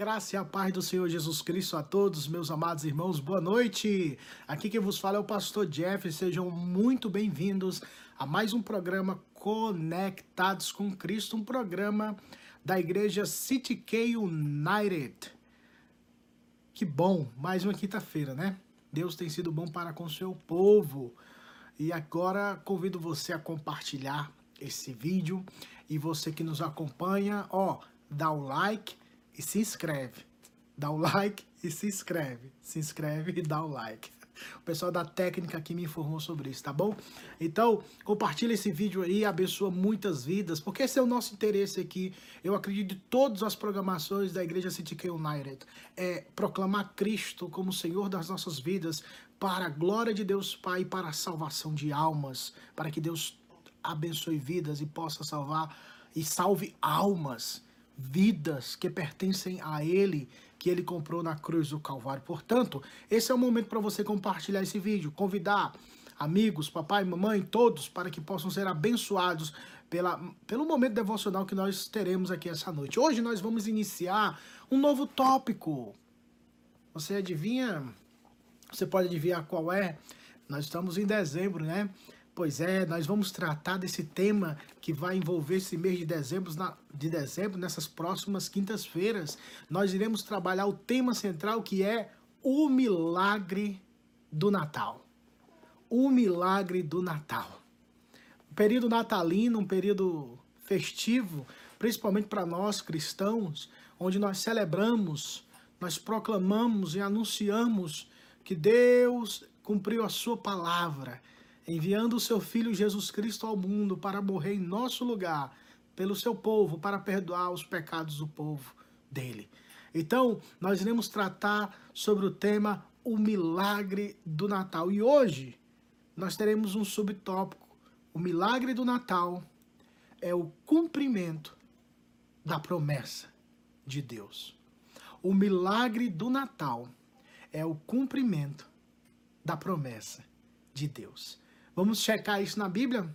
graça e a paz do Senhor Jesus Cristo a todos, meus amados irmãos. Boa noite. Aqui quem vos fala é o pastor Jeff. Sejam muito bem-vindos a mais um programa Conectados com Cristo, um programa da igreja City K United. Que bom, mais uma quinta-feira, né? Deus tem sido bom para com o seu povo. E agora convido você a compartilhar esse vídeo e você que nos acompanha, ó, dá o like e se inscreve. Dá o like e se inscreve. Se inscreve e dá o like. O pessoal da técnica aqui me informou sobre isso, tá bom? Então, compartilha esse vídeo aí, abençoa muitas vidas, porque esse é o nosso interesse aqui. Eu acredito de todas as programações da Igreja City K United. É proclamar Cristo como Senhor das nossas vidas, para a glória de Deus Pai, para a salvação de almas, para que Deus abençoe vidas e possa salvar e salve almas vidas que pertencem a Ele, que Ele comprou na cruz do Calvário. Portanto, esse é o momento para você compartilhar esse vídeo, convidar amigos, papai, mamãe, todos, para que possam ser abençoados pela, pelo momento devocional que nós teremos aqui essa noite. Hoje nós vamos iniciar um novo tópico. Você adivinha? Você pode adivinhar qual é? Nós estamos em dezembro, né? Pois é, nós vamos tratar desse tema que vai envolver esse mês de dezembro, de dezembro nessas próximas quintas-feiras. Nós iremos trabalhar o tema central que é o milagre do Natal. O milagre do Natal. Um período natalino, um período festivo, principalmente para nós cristãos, onde nós celebramos, nós proclamamos e anunciamos que Deus cumpriu a sua palavra enviando o seu Filho Jesus Cristo ao mundo para morrer em nosso lugar, pelo seu povo, para perdoar os pecados do povo dele. Então, nós iremos tratar sobre o tema o milagre do Natal. E hoje nós teremos um subtópico. O milagre do Natal é o cumprimento da promessa de Deus. O milagre do Natal é o cumprimento da promessa de Deus. Vamos checar isso na Bíblia?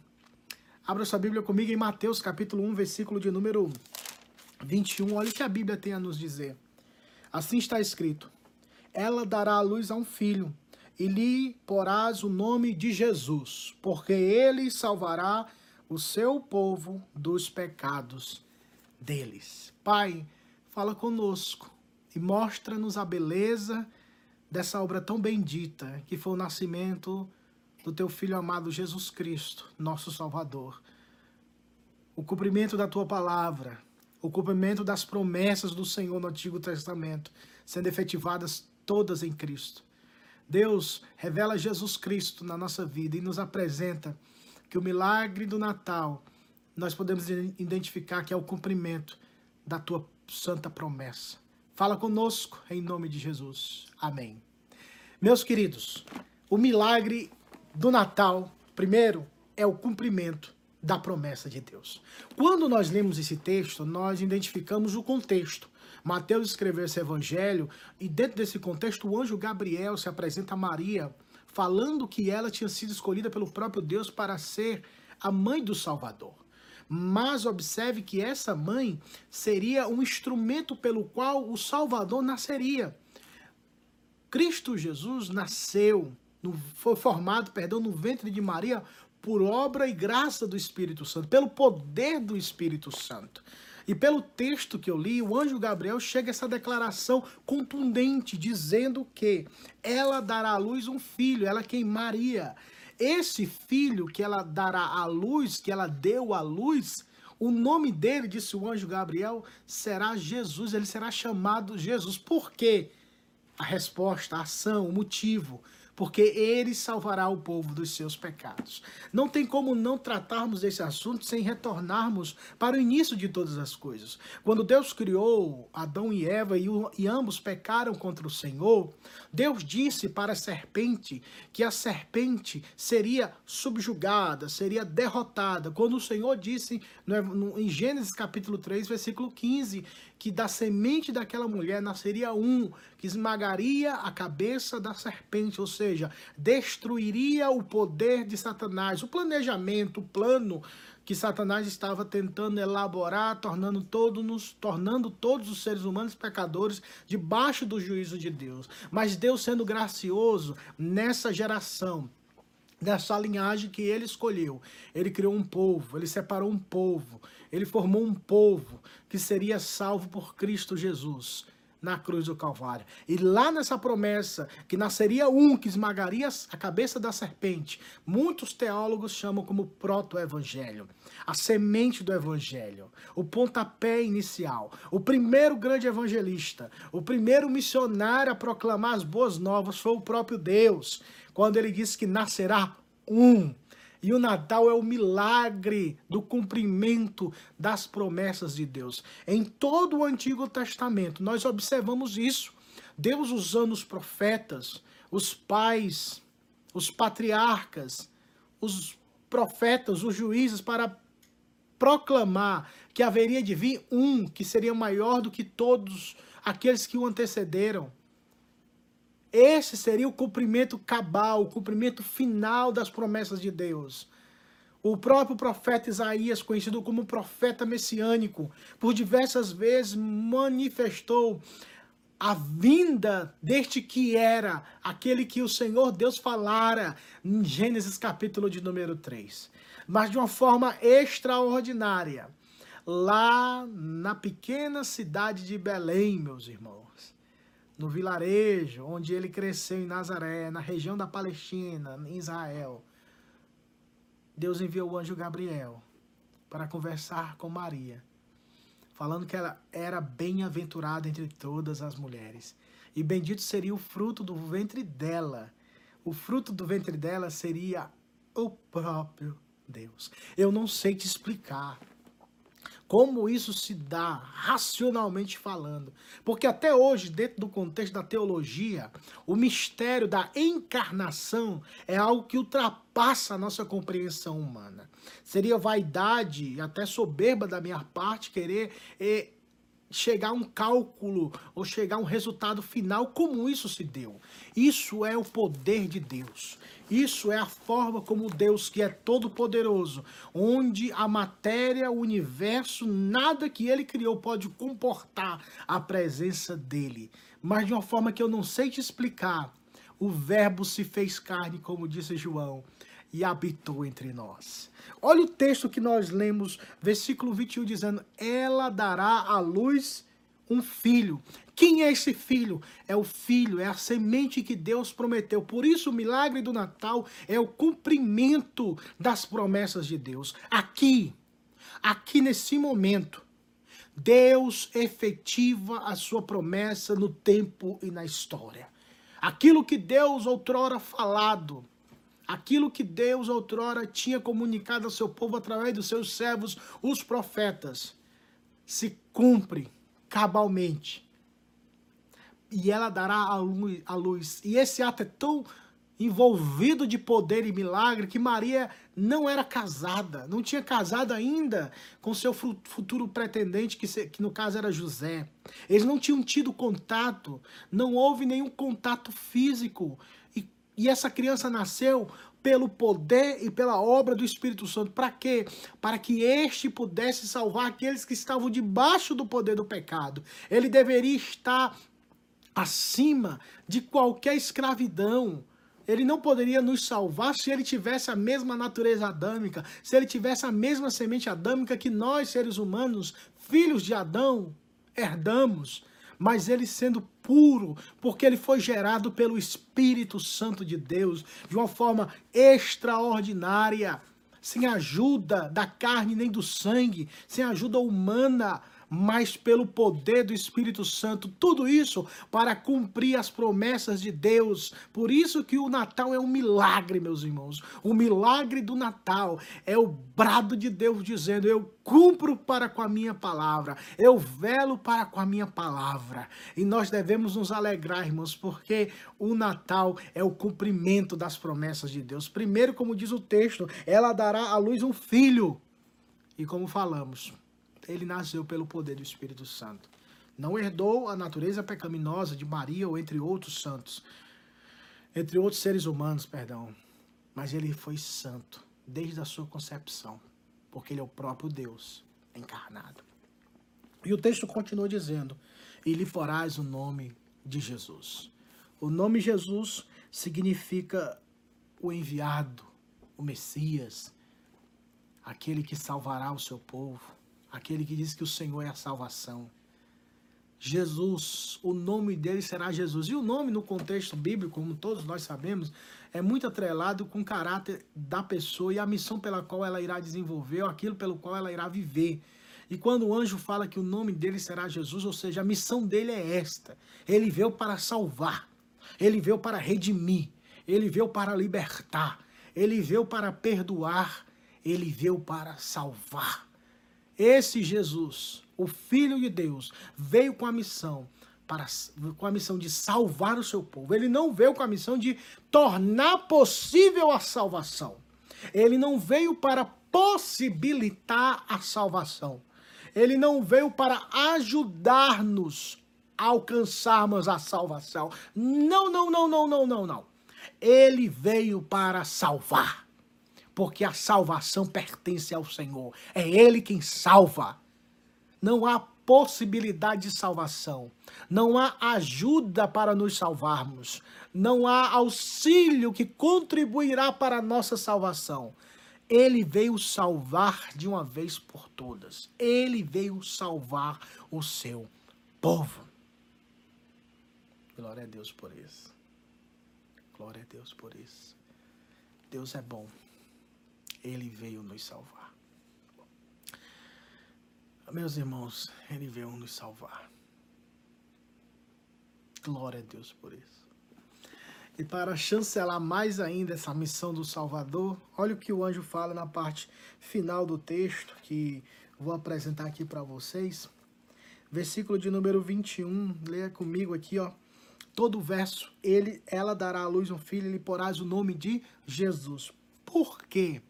Abra sua Bíblia comigo em Mateus capítulo 1, versículo de número 21. Olha o que a Bíblia tem a nos dizer. Assim está escrito: Ela dará a luz a um filho, e lhe porás o nome de Jesus, porque ele salvará o seu povo dos pecados deles. Pai, fala conosco e mostra-nos a beleza dessa obra tão bendita que foi o nascimento do teu Filho amado Jesus Cristo, nosso Salvador. O cumprimento da tua palavra, o cumprimento das promessas do Senhor no Antigo Testamento, sendo efetivadas todas em Cristo. Deus revela Jesus Cristo na nossa vida e nos apresenta que o milagre do Natal nós podemos identificar que é o cumprimento da tua santa promessa. Fala conosco em nome de Jesus. Amém. Meus queridos, o milagre do Natal, primeiro, é o cumprimento da promessa de Deus. Quando nós lemos esse texto, nós identificamos o contexto. Mateus escreveu esse evangelho e dentro desse contexto o anjo Gabriel se apresenta a Maria falando que ela tinha sido escolhida pelo próprio Deus para ser a mãe do Salvador. Mas observe que essa mãe seria um instrumento pelo qual o Salvador nasceria. Cristo Jesus nasceu no, foi formado, perdão, no ventre de Maria por obra e graça do Espírito Santo, pelo poder do Espírito Santo. E pelo texto que eu li, o anjo Gabriel chega a essa declaração contundente, dizendo que ela dará à luz um filho, ela quem Maria. Esse filho que ela dará à luz, que ela deu à luz, o nome dele, disse o anjo Gabriel, será Jesus, ele será chamado Jesus. Por quê? A resposta, a ação, o motivo porque ele salvará o povo dos seus pecados. Não tem como não tratarmos desse assunto sem retornarmos para o início de todas as coisas. Quando Deus criou Adão e Eva e, o, e ambos pecaram contra o Senhor, Deus disse para a serpente que a serpente seria subjugada, seria derrotada. Quando o Senhor disse no, em Gênesis capítulo 3, versículo 15, que da semente daquela mulher nasceria um que esmagaria a cabeça da serpente, ou seja, destruiria o poder de Satanás, o planejamento, o plano que Satanás estava tentando elaborar, tornando todos, tornando todos os seres humanos pecadores debaixo do juízo de Deus. Mas Deus sendo gracioso nessa geração, dessa linhagem que ele escolheu. Ele criou um povo, ele separou um povo, ele formou um povo que seria salvo por Cristo Jesus na cruz do Calvário. E lá nessa promessa que nasceria um que esmagaria a cabeça da serpente, muitos teólogos chamam como proto-evangelho, a semente do evangelho, o pontapé inicial, o primeiro grande evangelista, o primeiro missionário a proclamar as boas novas foi o próprio Deus, quando ele disse que nascerá um e o Natal é o milagre do cumprimento das promessas de Deus. Em todo o Antigo Testamento, nós observamos isso. Deus usando os profetas, os pais, os patriarcas, os profetas, os juízes, para proclamar que haveria de vir um que seria maior do que todos aqueles que o antecederam. Esse seria o cumprimento cabal, o cumprimento final das promessas de Deus. O próprio profeta Isaías, conhecido como profeta messiânico, por diversas vezes manifestou a vinda deste que era aquele que o Senhor Deus falara em Gênesis capítulo de número 3. Mas de uma forma extraordinária, lá na pequena cidade de Belém, meus irmãos no vilarejo onde ele cresceu em Nazaré, na região da Palestina, em Israel, Deus enviou o anjo Gabriel para conversar com Maria, falando que ela era bem-aventurada entre todas as mulheres, e bendito seria o fruto do ventre dela. O fruto do ventre dela seria o próprio Deus. Eu não sei te explicar como isso se dá racionalmente falando. Porque até hoje, dentro do contexto da teologia, o mistério da encarnação é algo que ultrapassa a nossa compreensão humana. Seria vaidade e até soberba da minha parte querer eh, chegar a um cálculo ou chegar a um resultado final como isso se deu. Isso é o poder de Deus. Isso é a forma como Deus, que é todo poderoso, onde a matéria, o universo, nada que ele criou pode comportar a presença dele. Mas de uma forma que eu não sei te explicar, o verbo se fez carne, como disse João, e habitou entre nós. Olha o texto que nós lemos, versículo 21, dizendo: Ela dará à luz um filho. Quem é esse filho? É o filho, é a semente que Deus prometeu. Por isso, o milagre do Natal é o cumprimento das promessas de Deus. Aqui, aqui nesse momento, Deus efetiva a sua promessa no tempo e na história. Aquilo que Deus outrora falado, Aquilo que Deus outrora tinha comunicado ao seu povo através dos seus servos, os profetas, se cumpre cabalmente. E ela dará a luz. E esse ato é tão envolvido de poder e milagre que Maria não era casada, não tinha casado ainda com seu futuro pretendente, que no caso era José. Eles não tinham tido contato, não houve nenhum contato físico. E essa criança nasceu pelo poder e pela obra do Espírito Santo. Para quê? Para que este pudesse salvar aqueles que estavam debaixo do poder do pecado. Ele deveria estar acima de qualquer escravidão. Ele não poderia nos salvar se ele tivesse a mesma natureza adâmica, se ele tivesse a mesma semente adâmica que nós, seres humanos, filhos de Adão, herdamos mas ele sendo puro, porque ele foi gerado pelo Espírito Santo de Deus de uma forma extraordinária, sem ajuda da carne nem do sangue, sem ajuda humana mas pelo poder do Espírito Santo. Tudo isso para cumprir as promessas de Deus. Por isso que o Natal é um milagre, meus irmãos. O milagre do Natal é o brado de Deus dizendo: Eu cumpro para com a minha palavra, eu velo para com a minha palavra. E nós devemos nos alegrar, irmãos, porque o Natal é o cumprimento das promessas de Deus. Primeiro, como diz o texto, ela dará à luz um filho. E como falamos, ele nasceu pelo poder do Espírito Santo. Não herdou a natureza pecaminosa de Maria ou entre outros santos, entre outros seres humanos, perdão, mas ele foi santo desde a sua concepção. porque ele é o próprio Deus encarnado. E o texto continua dizendo: E lhe porás o nome de Jesus. O nome Jesus significa o enviado, o Messias, aquele que salvará o seu povo, aquele que diz que o Senhor é a salvação. Jesus, o nome dele será Jesus. E o nome, no contexto bíblico, como todos nós sabemos, é muito atrelado com o caráter da pessoa e a missão pela qual ela irá desenvolver, ou aquilo pelo qual ela irá viver. E quando o anjo fala que o nome dele será Jesus, ou seja, a missão dele é esta: ele veio para salvar, ele veio para redimir, ele veio para libertar, ele veio para perdoar, ele veio para salvar. Esse Jesus, o Filho de Deus, veio com a missão para, com a missão de salvar o seu povo. Ele não veio com a missão de tornar possível a salvação. Ele não veio para possibilitar a salvação. Ele não veio para ajudar-nos a alcançarmos a salvação. Não, não, não, não, não, não, não. Ele veio para salvar. Porque a salvação pertence ao Senhor. É Ele quem salva. Não há possibilidade de salvação. Não há ajuda para nos salvarmos. Não há auxílio que contribuirá para a nossa salvação. Ele veio salvar de uma vez por todas. Ele veio salvar o seu povo. Glória a Deus por isso. Glória a Deus por isso. Deus é bom. Ele veio nos salvar. Meus irmãos, Ele veio nos salvar. Glória a Deus por isso. E para chancelar mais ainda essa missão do Salvador, olha o que o anjo fala na parte final do texto, que vou apresentar aqui para vocês. Versículo de número 21, leia comigo aqui, ó. Todo o verso, ele, ela dará à luz um filho e lhe porás o nome de Jesus. Por quê?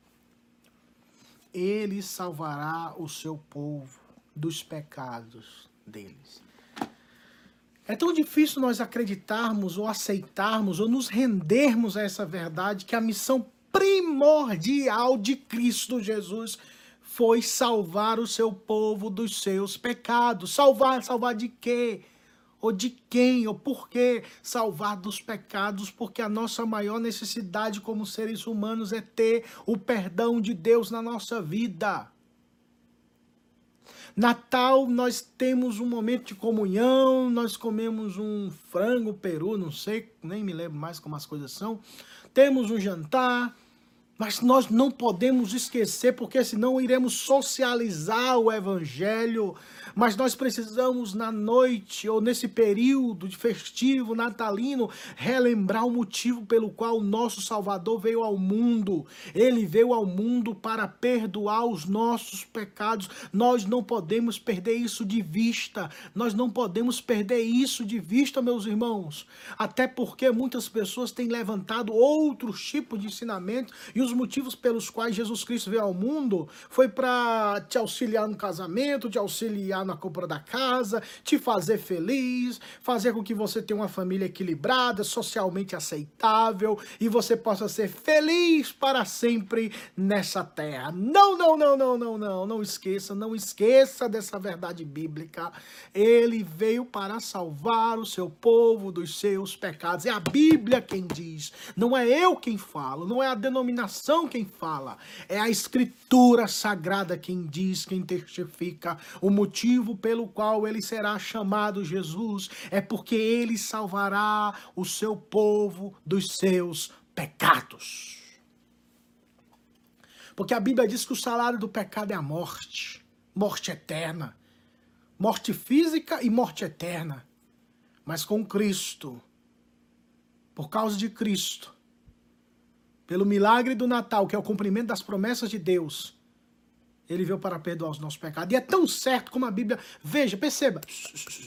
Ele salvará o seu povo dos pecados deles. É tão difícil nós acreditarmos ou aceitarmos ou nos rendermos a essa verdade que a missão primordial de Cristo Jesus foi salvar o seu povo dos seus pecados. Salvar, salvar de quê? Ou de quem? Ou por quê? Salvar dos pecados, porque a nossa maior necessidade como seres humanos é ter o perdão de Deus na nossa vida. Natal, nós temos um momento de comunhão, nós comemos um frango, peru, não sei, nem me lembro mais como as coisas são. Temos um jantar, mas nós não podemos esquecer, porque senão iremos socializar o evangelho. Mas nós precisamos, na noite ou nesse período de festivo natalino, relembrar o motivo pelo qual o nosso Salvador veio ao mundo. Ele veio ao mundo para perdoar os nossos pecados. Nós não podemos perder isso de vista. Nós não podemos perder isso de vista, meus irmãos. Até porque muitas pessoas têm levantado outros tipos de ensinamento e os motivos pelos quais Jesus Cristo veio ao mundo foi para te auxiliar no casamento, te auxiliar na compra da casa, te fazer feliz, fazer com que você tenha uma família equilibrada, socialmente aceitável e você possa ser feliz para sempre nessa terra. Não, não, não, não, não, não, não esqueça, não esqueça dessa verdade bíblica. Ele veio para salvar o seu povo dos seus pecados. É a Bíblia quem diz, não é eu quem falo, não é a denominação quem fala, é a escritura sagrada quem diz, quem testifica. O motivo pelo qual ele será chamado Jesus é porque ele salvará o seu povo dos seus pecados. Porque a Bíblia diz que o salário do pecado é a morte, morte eterna, morte física e morte eterna. Mas com Cristo, por causa de Cristo, pelo milagre do Natal, que é o cumprimento das promessas de Deus, ele veio para perdoar os nossos pecados. E é tão certo como a Bíblia. Veja, perceba.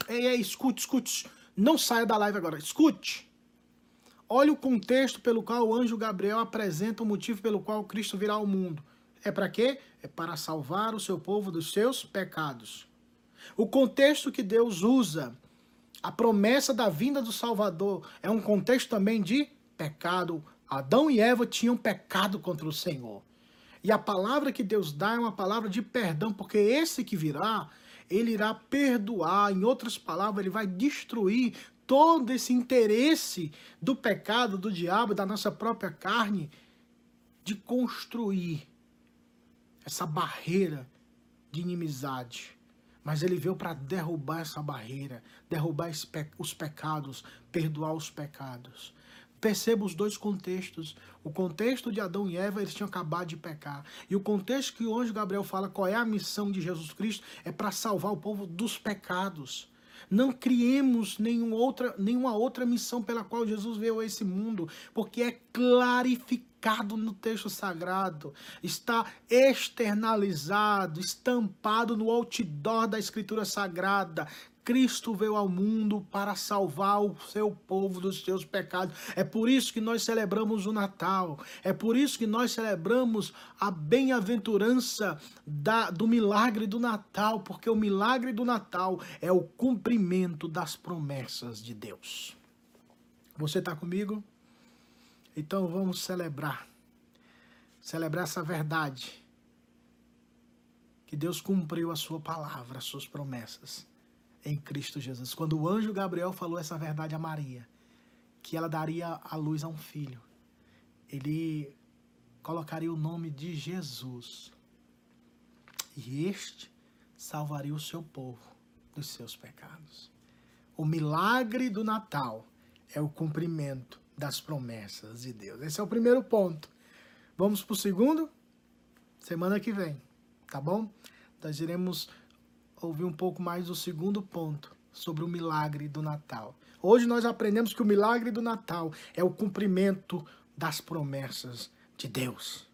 Ei, escute, escute. Não saia da live agora. Escute. Olha o contexto pelo qual o anjo Gabriel apresenta o motivo pelo qual Cristo virá ao mundo. É para quê? É para salvar o seu povo dos seus pecados. O contexto que Deus usa, a promessa da vinda do Salvador, é um contexto também de pecado, Adão e Eva tinham pecado contra o Senhor. E a palavra que Deus dá é uma palavra de perdão, porque esse que virá, ele irá perdoar. Em outras palavras, ele vai destruir todo esse interesse do pecado, do diabo, da nossa própria carne, de construir essa barreira de inimizade. Mas ele veio para derrubar essa barreira, derrubar os pecados, perdoar os pecados. Perceba os dois contextos. O contexto de Adão e Eva, eles tinham acabado de pecar. E o contexto que o anjo Gabriel fala qual é a missão de Jesus Cristo é para salvar o povo dos pecados. Não criemos nenhum outra, nenhuma outra missão pela qual Jesus veio a esse mundo, porque é clarificado no texto sagrado, está externalizado, estampado no outdoor da Escritura Sagrada. Cristo veio ao mundo para salvar o seu povo dos seus pecados. É por isso que nós celebramos o Natal. É por isso que nós celebramos a bem-aventurança do milagre do Natal, porque o milagre do Natal é o cumprimento das promessas de Deus. Você está comigo? Então vamos celebrar. Celebrar essa verdade. Que Deus cumpriu a sua palavra, as suas promessas em Cristo Jesus. Quando o anjo Gabriel falou essa verdade a Maria, que ela daria a luz a um filho, ele colocaria o nome de Jesus. E este salvaria o seu povo dos seus pecados. O milagre do Natal é o cumprimento das promessas de Deus. Esse é o primeiro ponto. Vamos para o segundo? Semana que vem, tá bom? Nós iremos ouvir um pouco mais do segundo ponto sobre o milagre do Natal. Hoje nós aprendemos que o milagre do Natal é o cumprimento das promessas de Deus.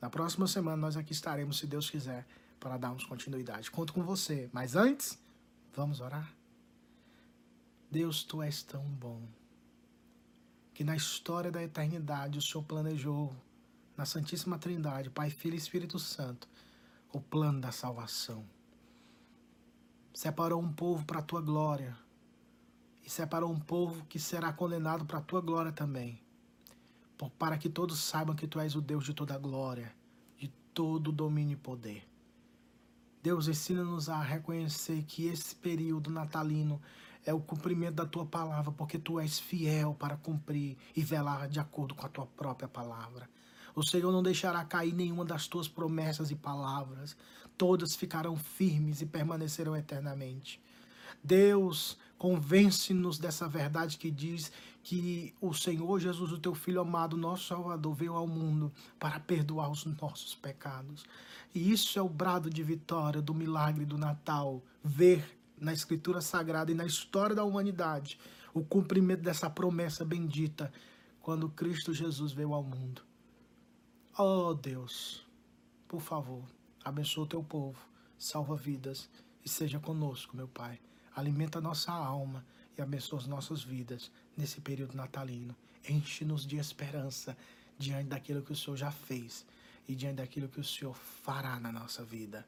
Na próxima semana nós aqui estaremos, se Deus quiser, para darmos continuidade. Conto com você. Mas antes, vamos orar? Deus, tu és tão bom que na história da eternidade o Senhor planejou na Santíssima Trindade, Pai, Filho e Espírito Santo, o plano da salvação separou um povo para a tua glória e separou um povo que será condenado para a tua glória também, para que todos saibam que tu és o Deus de toda glória, de todo domínio e poder. Deus, ensina-nos a reconhecer que esse período natalino é o cumprimento da tua palavra, porque tu és fiel para cumprir e velar de acordo com a tua própria palavra. O Senhor não deixará cair nenhuma das tuas promessas e palavras. Todas ficarão firmes e permanecerão eternamente. Deus, convence-nos dessa verdade que diz que o Senhor Jesus, o teu Filho amado, nosso Salvador, veio ao mundo para perdoar os nossos pecados. E isso é o brado de vitória do milagre do Natal. Ver na Escritura Sagrada e na história da humanidade o cumprimento dessa promessa bendita quando Cristo Jesus veio ao mundo. Oh Deus, por favor, abençoa o teu povo, salva vidas e seja conosco, meu Pai. Alimenta nossa alma e abençoa as nossas vidas nesse período natalino. Enche-nos de esperança diante daquilo que o Senhor já fez e diante daquilo que o Senhor fará na nossa vida,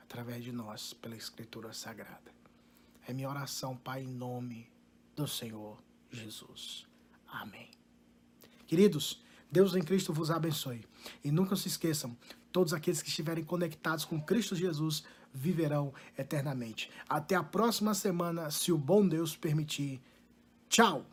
através de nós, pela Escritura Sagrada. É minha oração, Pai, em nome do Senhor Jesus. Amém. Queridos, Deus em Cristo vos abençoe. E nunca se esqueçam, todos aqueles que estiverem conectados com Cristo Jesus viverão eternamente. Até a próxima semana, se o bom Deus permitir. Tchau!